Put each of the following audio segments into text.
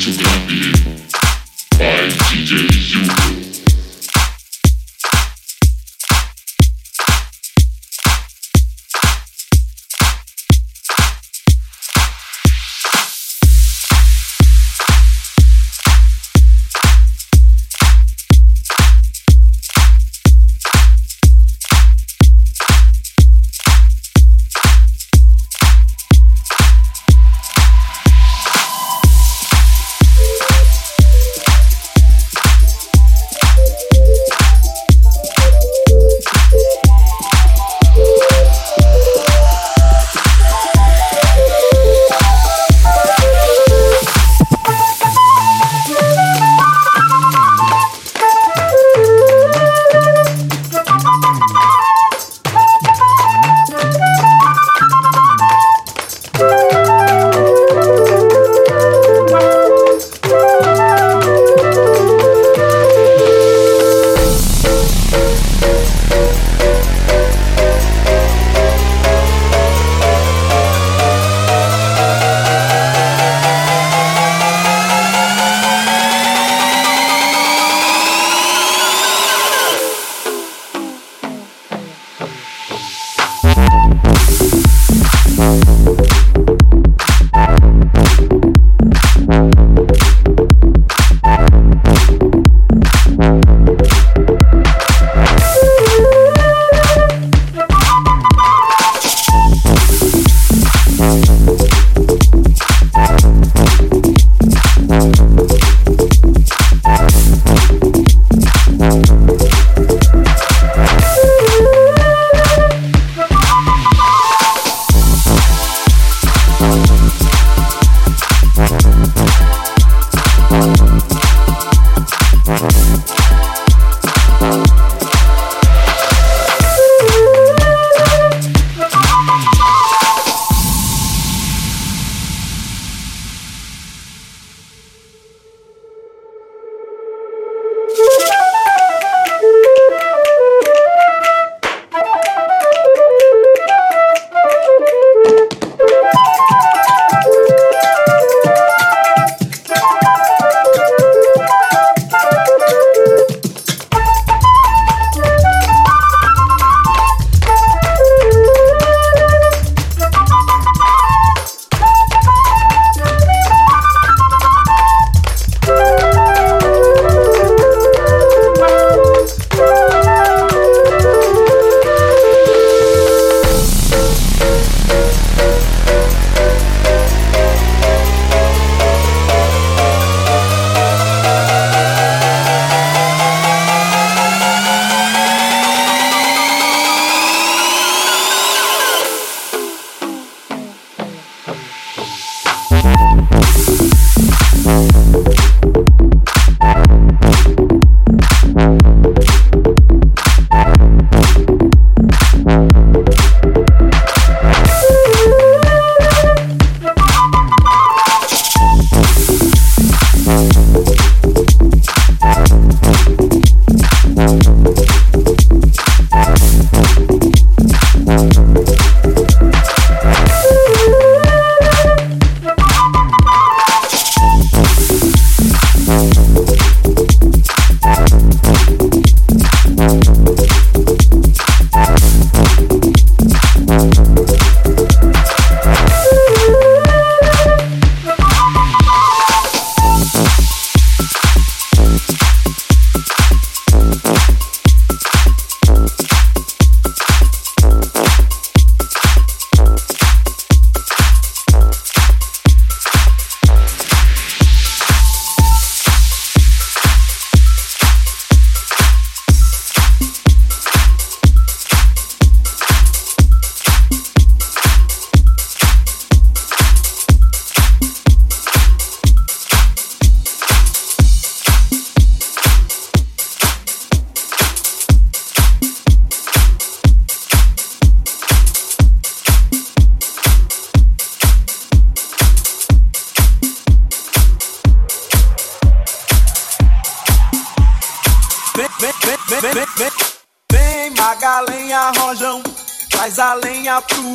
Digital Happy by DJ UK.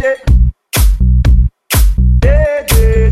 yeah, yeah.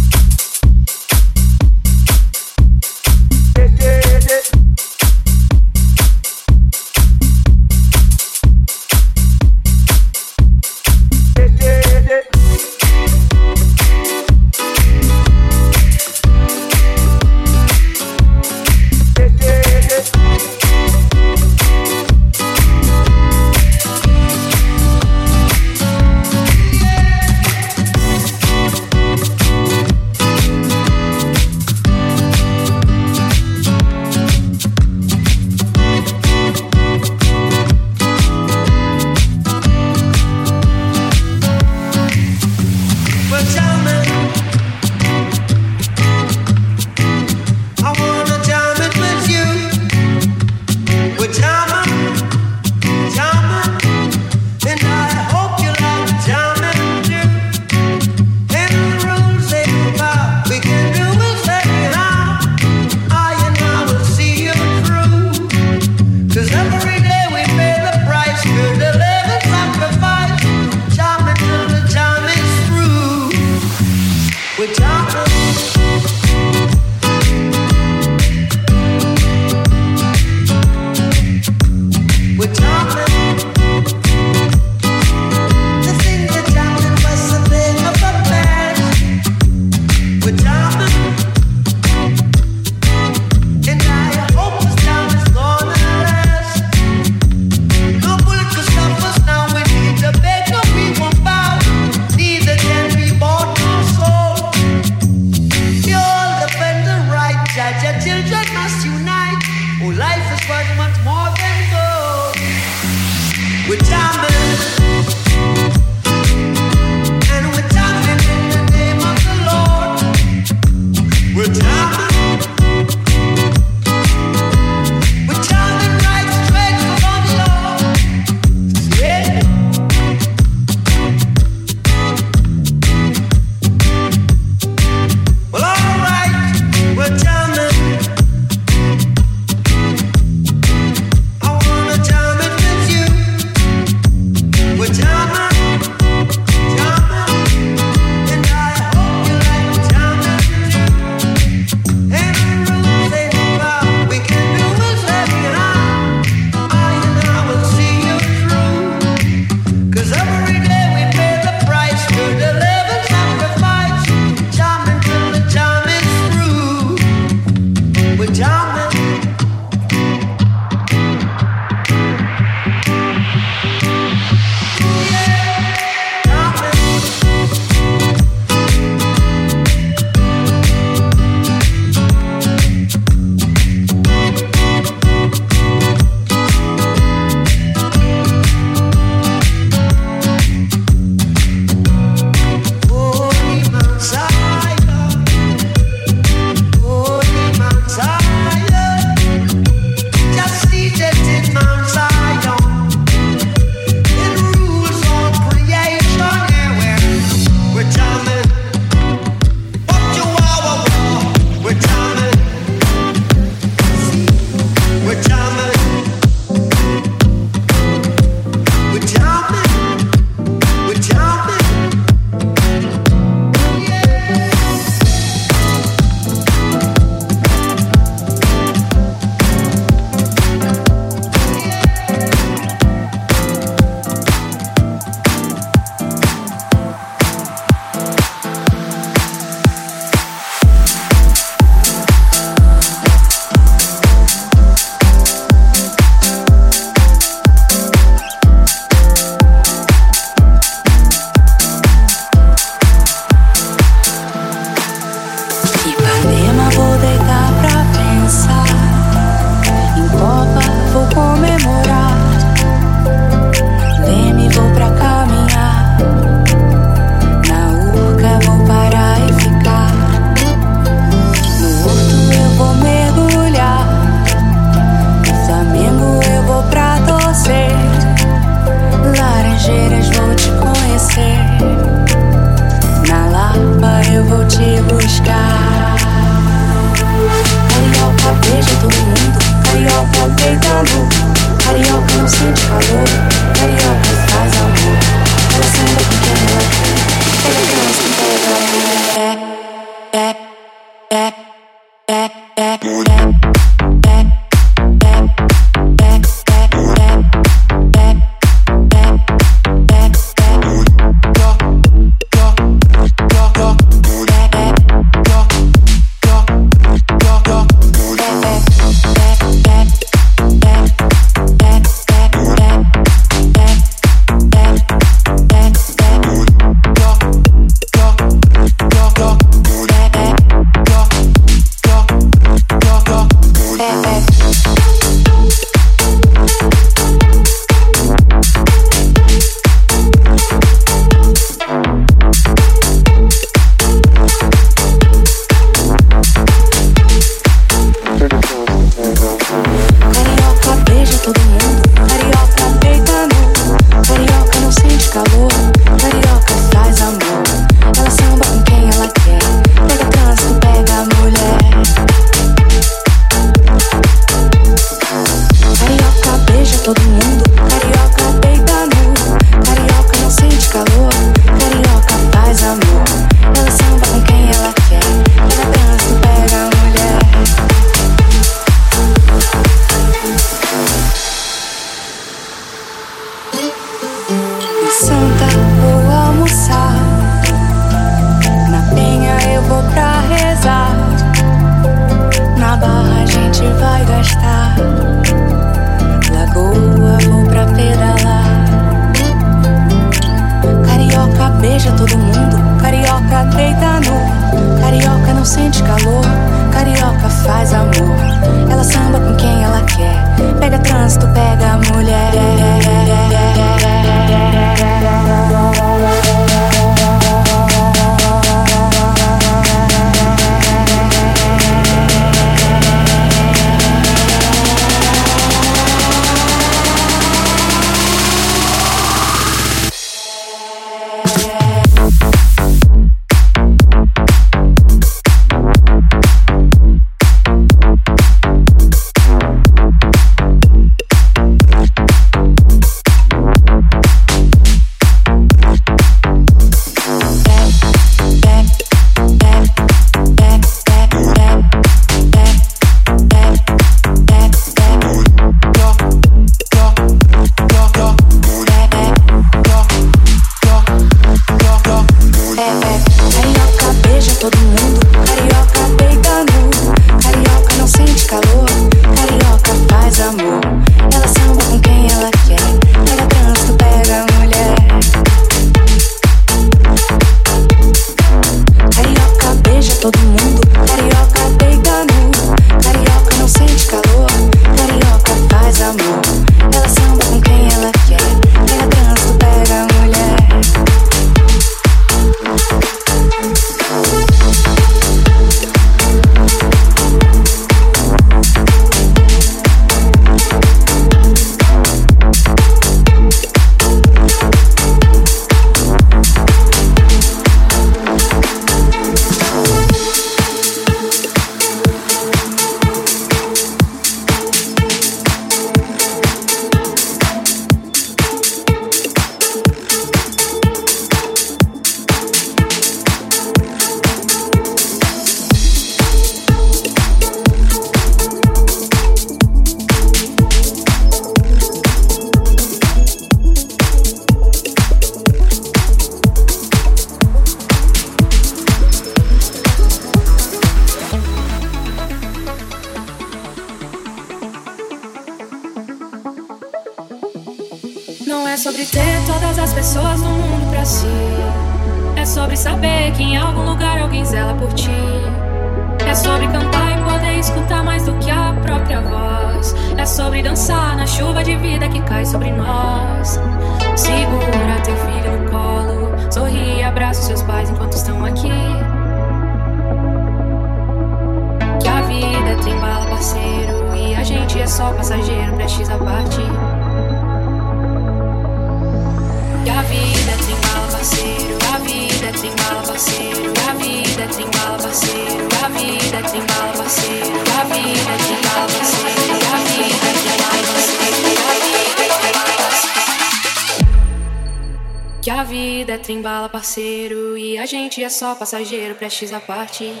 Só passageiro, prestes a partir.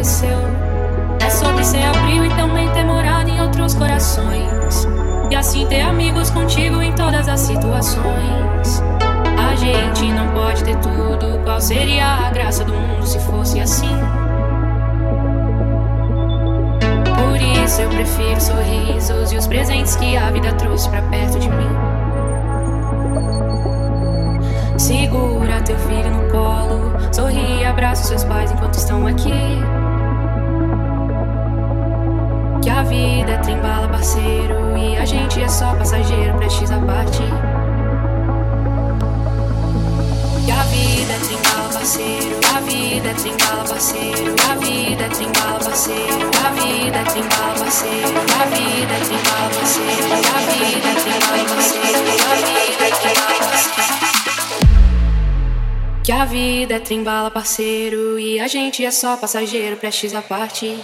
Te fortaleceu. É sobre ser abril e também ter morado em outros corações. E assim ter amigos contigo em todas as situações. A gente não pode ter tudo. Qual seria a graça do mundo se fosse assim? Por isso eu prefiro sorrisos e os presentes que a vida trouxe pra perto de mim. Segura teu filho no colo, sorri e abraça seus pais enquanto estão aqui. Que a vida é trembala, parceiro, e a gente é só passageiro, prestes a partir. Que a vida é trembala, parceiro, a vida é trembala, parceiro, a vida é trembala, parceiro, a vida é trembala, parceiro, a vida é trembala, parceiro, a vida é trembala, parceiro, a vida é trembala, parceiro. Que a vida é trembala, parceiro, e a gente é só passageiro, prestes a partir.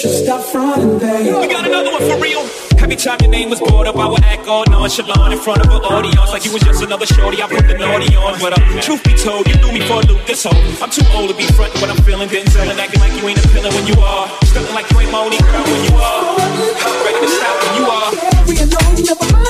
should stop fronting, babe. We got another one for real. Every time your name was brought up, I would act all nonchalant in front of an audience like you was just another shorty. I put the naughty on, but uh, truth be told, you knew me for a loop this whole. I'm too old to be frontin' what I'm feeling, then telling, acting like you ain't a appealing when you are. Stuntin' like you ain't my only girl when you are. I'm ready to stop when you are. Yeah, we alone, never mind.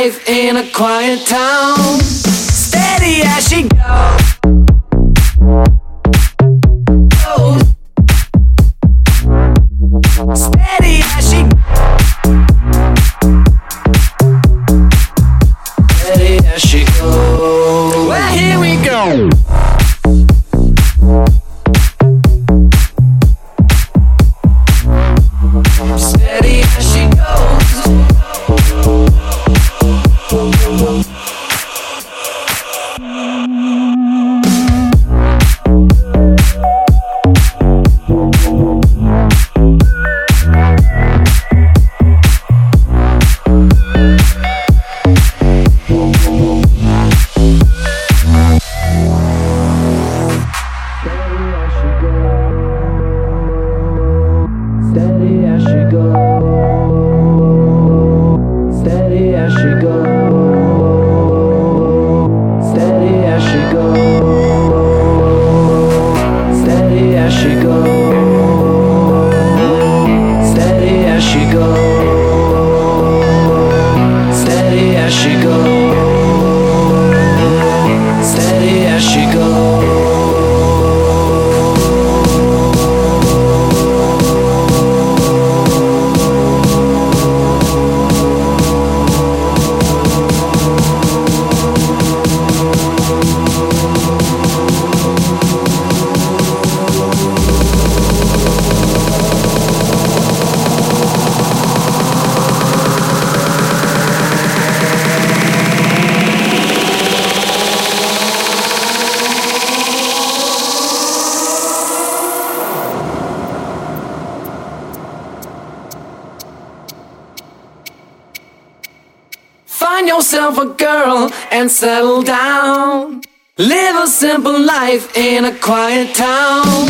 life in a quiet town. Steady as she a girl and settle down. Live a simple life in a quiet town.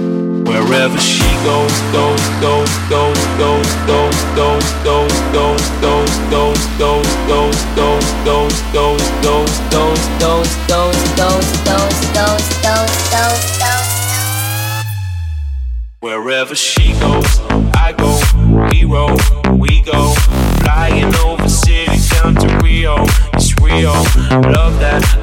goes, goes, goes, goes, goes, goes, goes, goes, goes, goes, goes, goes, goes, goes, goes, goes, goes, Those, those, those, those, those, those, those, those. Wherever she goes, I go. We roll, we go. Flying over city down to Rio. It's real, love that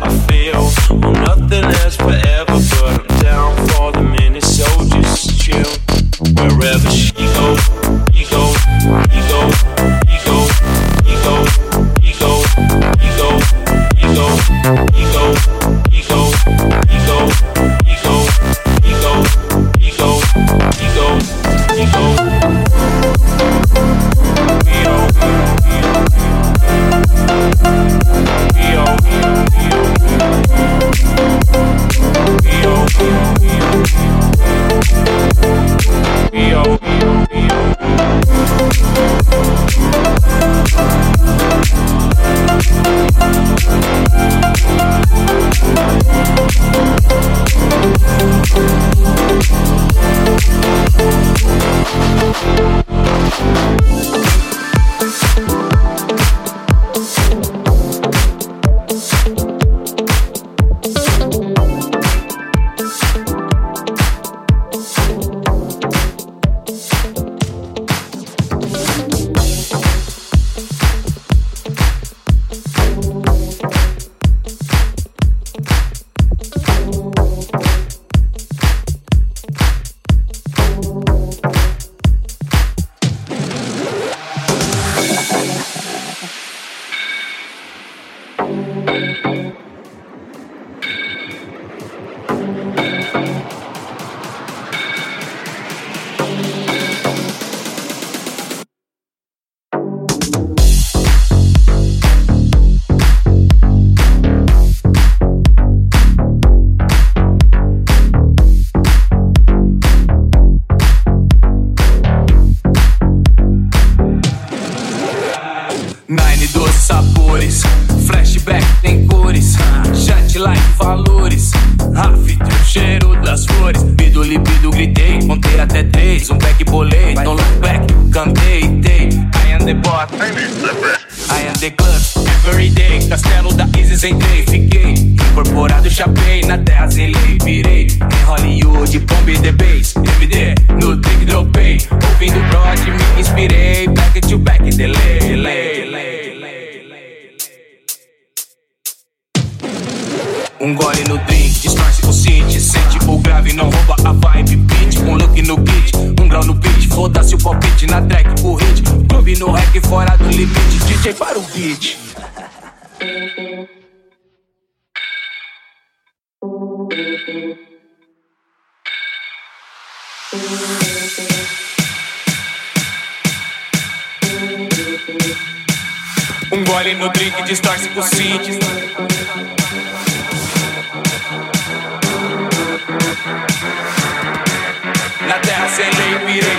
Um gole no drink, distorce o city Na terra sem lei, virei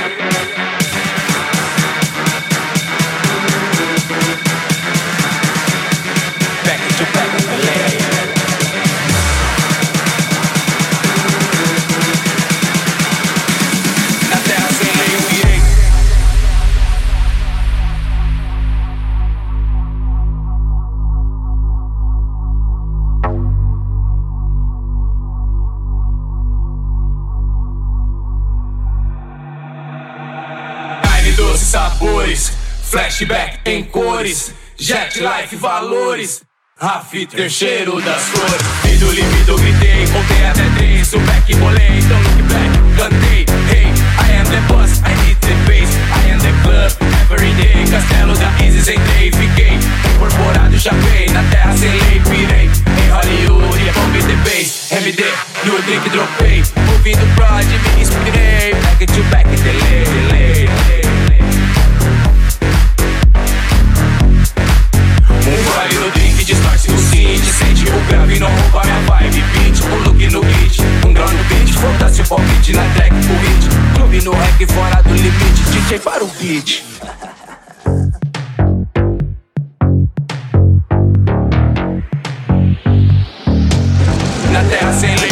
flashback em cores, jet life valores. Rafter, cheiro das flores. Lido, libido, gritei, contei até três. O back bolei, don't look back, cantei. Hey, I am the boss, I hit the bass. I am the club, every day. Castelo da Isis, entrei, fiquei. Incorporado, chapei, na terra sem lei, pirei. Em Hollywood, bomb the bass. MD, no drink, dropei. Ouvindo prod, me inspirei. Back to back, delay, delay. grave, não rouba minha vibe Beat, o look no hit, um grão no beat Foda-se o palpite na track, o hit. Clube no rec, fora do limite DJ para o beat. Na terra sem lei.